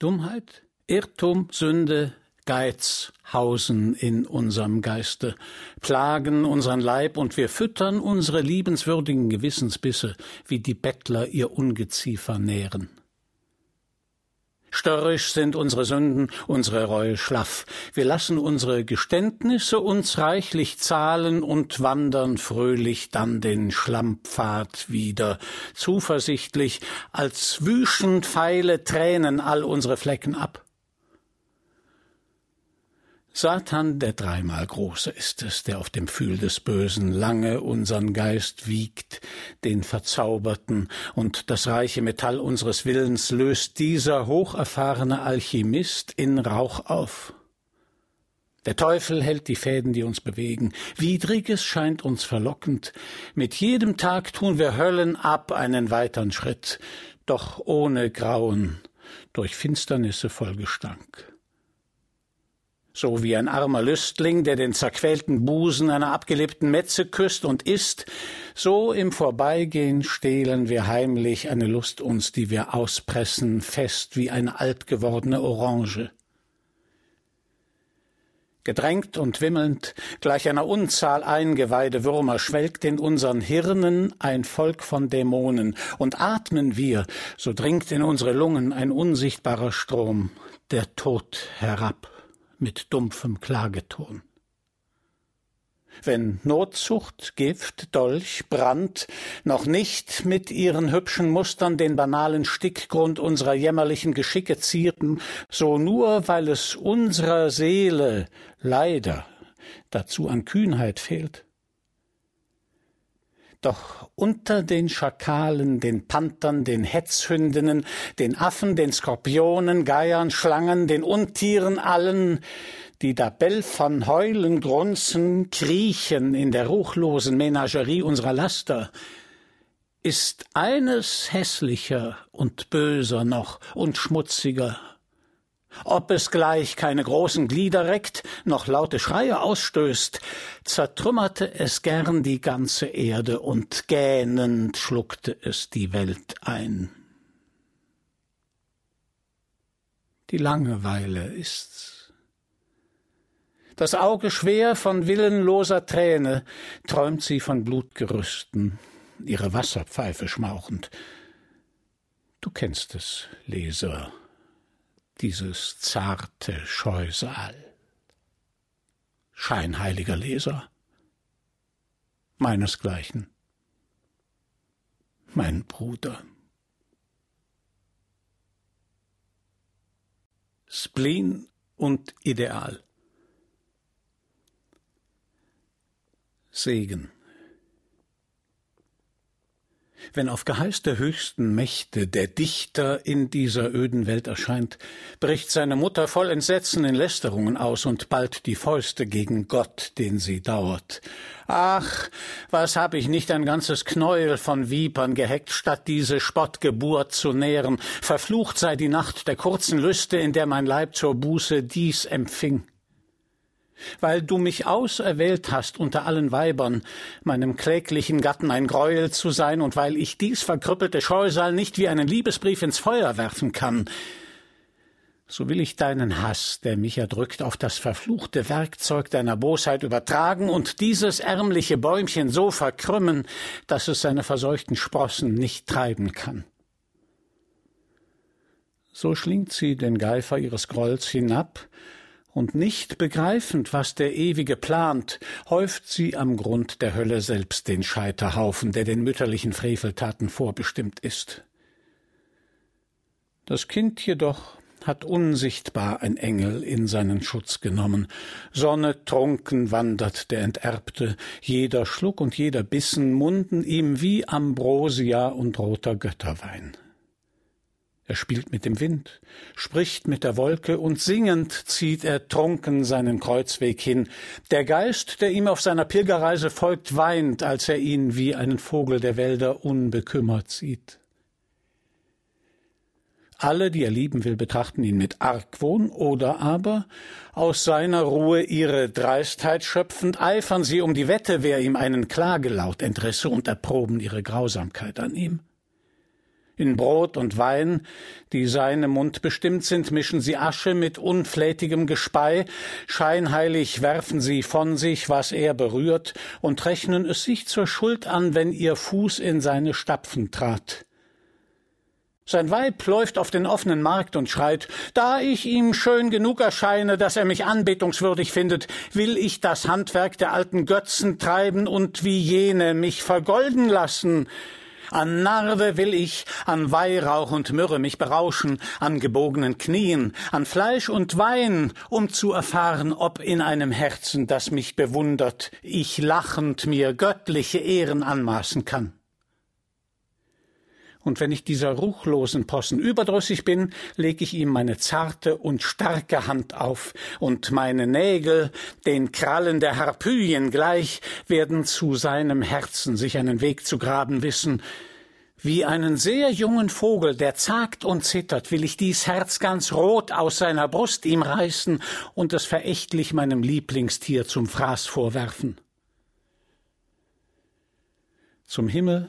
Dummheit, Irrtum, Sünde, Geiz hausen in unserem Geiste, plagen unseren Leib und wir füttern unsere liebenswürdigen Gewissensbisse, wie die Bettler ihr Ungeziefer nähren. Störrisch sind unsere Sünden, unsere Reue schlaff. Wir lassen unsere Geständnisse uns reichlich zahlen und wandern fröhlich dann den Schlammpfad wieder, zuversichtlich, als wüschen Pfeile Tränen all unsere Flecken ab. Satan, der dreimal große ist es, der auf dem Pfühl des Bösen lange unsern Geist wiegt, den Verzauberten, und das reiche Metall unseres Willens löst dieser hocherfahrene Alchemist in Rauch auf. Der Teufel hält die Fäden, die uns bewegen. Widriges scheint uns verlockend. Mit jedem Tag tun wir Höllen ab einen weitern Schritt, doch ohne Grauen, durch Finsternisse voll Gestank so wie ein armer Lüstling, der den zerquälten Busen einer abgelebten Metze küsst und isst, so im Vorbeigehen stehlen wir heimlich eine Lust uns, die wir auspressen, fest wie eine alt gewordene Orange. Gedrängt und wimmelnd, gleich einer Unzahl eingeweihte Würmer, schwelgt in unseren Hirnen ein Volk von Dämonen, und atmen wir, so dringt in unsere Lungen ein unsichtbarer Strom, der Tod herab mit dumpfem Klageton. Wenn Notzucht, Gift, Dolch, Brand noch nicht mit ihren hübschen Mustern den banalen Stickgrund unserer jämmerlichen Geschicke zierten, so nur weil es unserer Seele leider dazu an Kühnheit fehlt. Doch unter den Schakalen, den Panthern, den Hetzhündinnen, den Affen, den Skorpionen, Geiern, Schlangen, den Untieren allen, die da belfern, heulen, grunzen, kriechen in der ruchlosen Menagerie unserer Laster, ist eines hässlicher und böser noch und schmutziger ob es gleich keine großen Glieder reckt, noch laute Schreie ausstößt, zertrümmerte es gern die ganze Erde und gähnend schluckte es die Welt ein. Die Langeweile ist's. Das Auge schwer von willenloser Träne träumt sie von Blutgerüsten, ihre Wasserpfeife schmauchend. Du kennst es, Leser dieses zarte Scheusal. Scheinheiliger Leser, meinesgleichen, mein Bruder. Spleen und Ideal. Segen. Wenn auf Geheiß der höchsten Mächte der Dichter in dieser öden Welt erscheint, bricht seine Mutter voll Entsetzen in Lästerungen aus und ballt die Fäuste gegen Gott, den sie dauert. Ach, was hab ich nicht ein ganzes Knäuel von Vipern geheckt, statt diese Spottgeburt zu nähren. Verflucht sei die Nacht der kurzen Lüste, in der mein Leib zur Buße dies empfing weil du mich auserwählt hast unter allen Weibern, meinem kläglichen Gatten ein Greuel zu sein, und weil ich dies verkrüppelte Scheusal nicht wie einen Liebesbrief ins Feuer werfen kann, so will ich deinen Hass, der mich erdrückt, auf das verfluchte Werkzeug deiner Bosheit übertragen und dieses ärmliche Bäumchen so verkrümmen, dass es seine verseuchten Sprossen nicht treiben kann. So schlingt sie den Geifer ihres Grolls hinab, und nicht begreifend, was der Ewige plant, häuft sie am Grund der Hölle selbst den Scheiterhaufen, der den mütterlichen Freveltaten vorbestimmt ist. Das Kind jedoch hat unsichtbar ein Engel in seinen Schutz genommen. Sonne trunken wandert der Enterbte, jeder Schluck und jeder Bissen munden ihm wie Ambrosia und roter Götterwein. Er spielt mit dem Wind, spricht mit der Wolke und singend zieht er trunken seinen Kreuzweg hin. Der Geist, der ihm auf seiner Pilgerreise folgt, weint, als er ihn wie einen Vogel der Wälder unbekümmert sieht. Alle, die er lieben will, betrachten ihn mit Argwohn oder aber, aus seiner Ruhe ihre Dreistheit schöpfend, eifern sie um die Wette, wer ihm einen Klagelaut entrisse und erproben ihre Grausamkeit an ihm. In Brot und Wein, die seinem Mund bestimmt sind, mischen sie Asche mit unflätigem Gespei, scheinheilig werfen sie von sich, was er berührt, und rechnen es sich zur Schuld an, wenn ihr Fuß in seine Stapfen trat. Sein Weib läuft auf den offenen Markt und schreit, da ich ihm schön genug erscheine, dass er mich anbetungswürdig findet, will ich das Handwerk der alten Götzen treiben und wie jene mich vergolden lassen. An Narve will ich, an Weihrauch und Myrrhe mich berauschen, an gebogenen Knien, an Fleisch und Wein, um zu erfahren, ob in einem Herzen, das mich bewundert, ich lachend mir göttliche Ehren anmaßen kann. Und wenn ich dieser ruchlosen Possen überdrüssig bin, leg ich ihm meine zarte und starke Hand auf, und meine Nägel, den Krallen der Harpyien gleich, werden zu seinem Herzen sich einen Weg zu graben wissen. Wie einen sehr jungen Vogel, der zagt und zittert, will ich dies Herz ganz rot aus seiner Brust ihm reißen und es verächtlich meinem Lieblingstier zum Fraß vorwerfen. Zum Himmel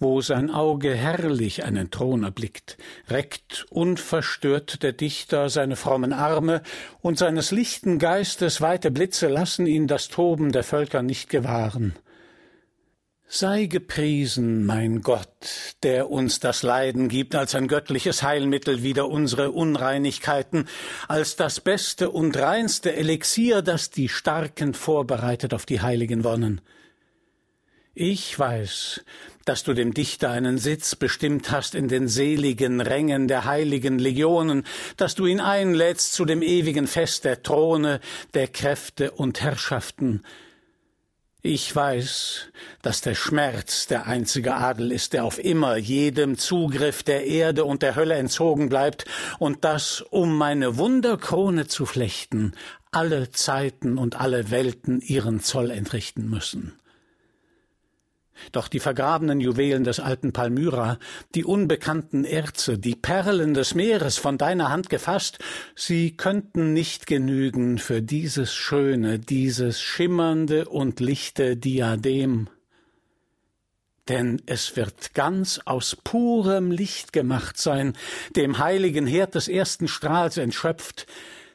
wo sein Auge herrlich einen Thron erblickt, reckt unverstört der Dichter seine frommen Arme, und seines lichten Geistes weite Blitze lassen ihn das Toben der Völker nicht gewahren. Sei gepriesen, mein Gott, der uns das Leiden gibt als ein göttliches Heilmittel wider unsere Unreinigkeiten, als das beste und reinste Elixier, das die Starken vorbereitet auf die heiligen Wonnen. Ich weiß, dass du dem Dichter einen Sitz bestimmt hast in den seligen Rängen der heiligen Legionen, dass du ihn einlädst zu dem ewigen Fest der Throne, der Kräfte und Herrschaften. Ich weiß, dass der Schmerz der einzige Adel ist, der auf immer jedem Zugriff der Erde und der Hölle entzogen bleibt, und dass, um meine Wunderkrone zu flechten, alle Zeiten und alle Welten ihren Zoll entrichten müssen. Doch die vergrabenen Juwelen des alten Palmyra, die unbekannten Erze, die Perlen des Meeres von deiner Hand gefasst, sie könnten nicht genügen für dieses schöne, dieses schimmernde und lichte Diadem. Denn es wird ganz aus purem Licht gemacht sein, dem heiligen Herd des ersten Strahls entschöpft,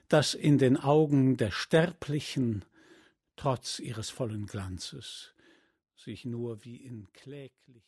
das in den Augen der Sterblichen trotz ihres vollen Glanzes sich nur wie in kläglich